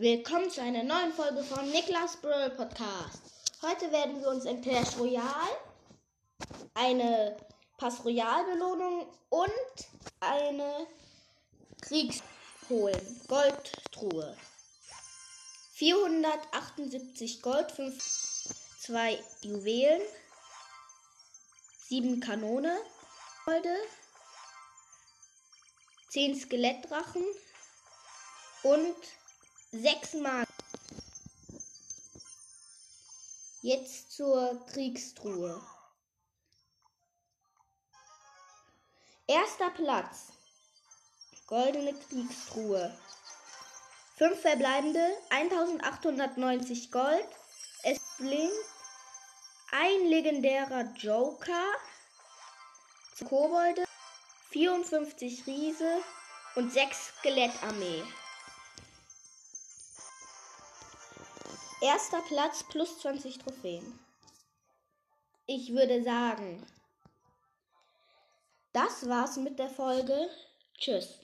Willkommen zu einer neuen Folge von Niklas Brawl Podcast. Heute werden wir uns in Clash Royale eine Pass Royal Belohnung und eine Kriegs holen. Goldtruhe. 478 Gold, 5, 2 Juwelen, 7 Kanone, Golde, 10 Skelettdrachen und 6 Mark. Jetzt zur Kriegstruhe. Erster Platz. Goldene Kriegstruhe. 5 verbleibende, 1890 Gold. Es blinkt ein legendärer Joker. Kobolde, 54 Riese und 6 Skelettarmee. Erster Platz plus 20 Trophäen. Ich würde sagen, das war's mit der Folge. Tschüss.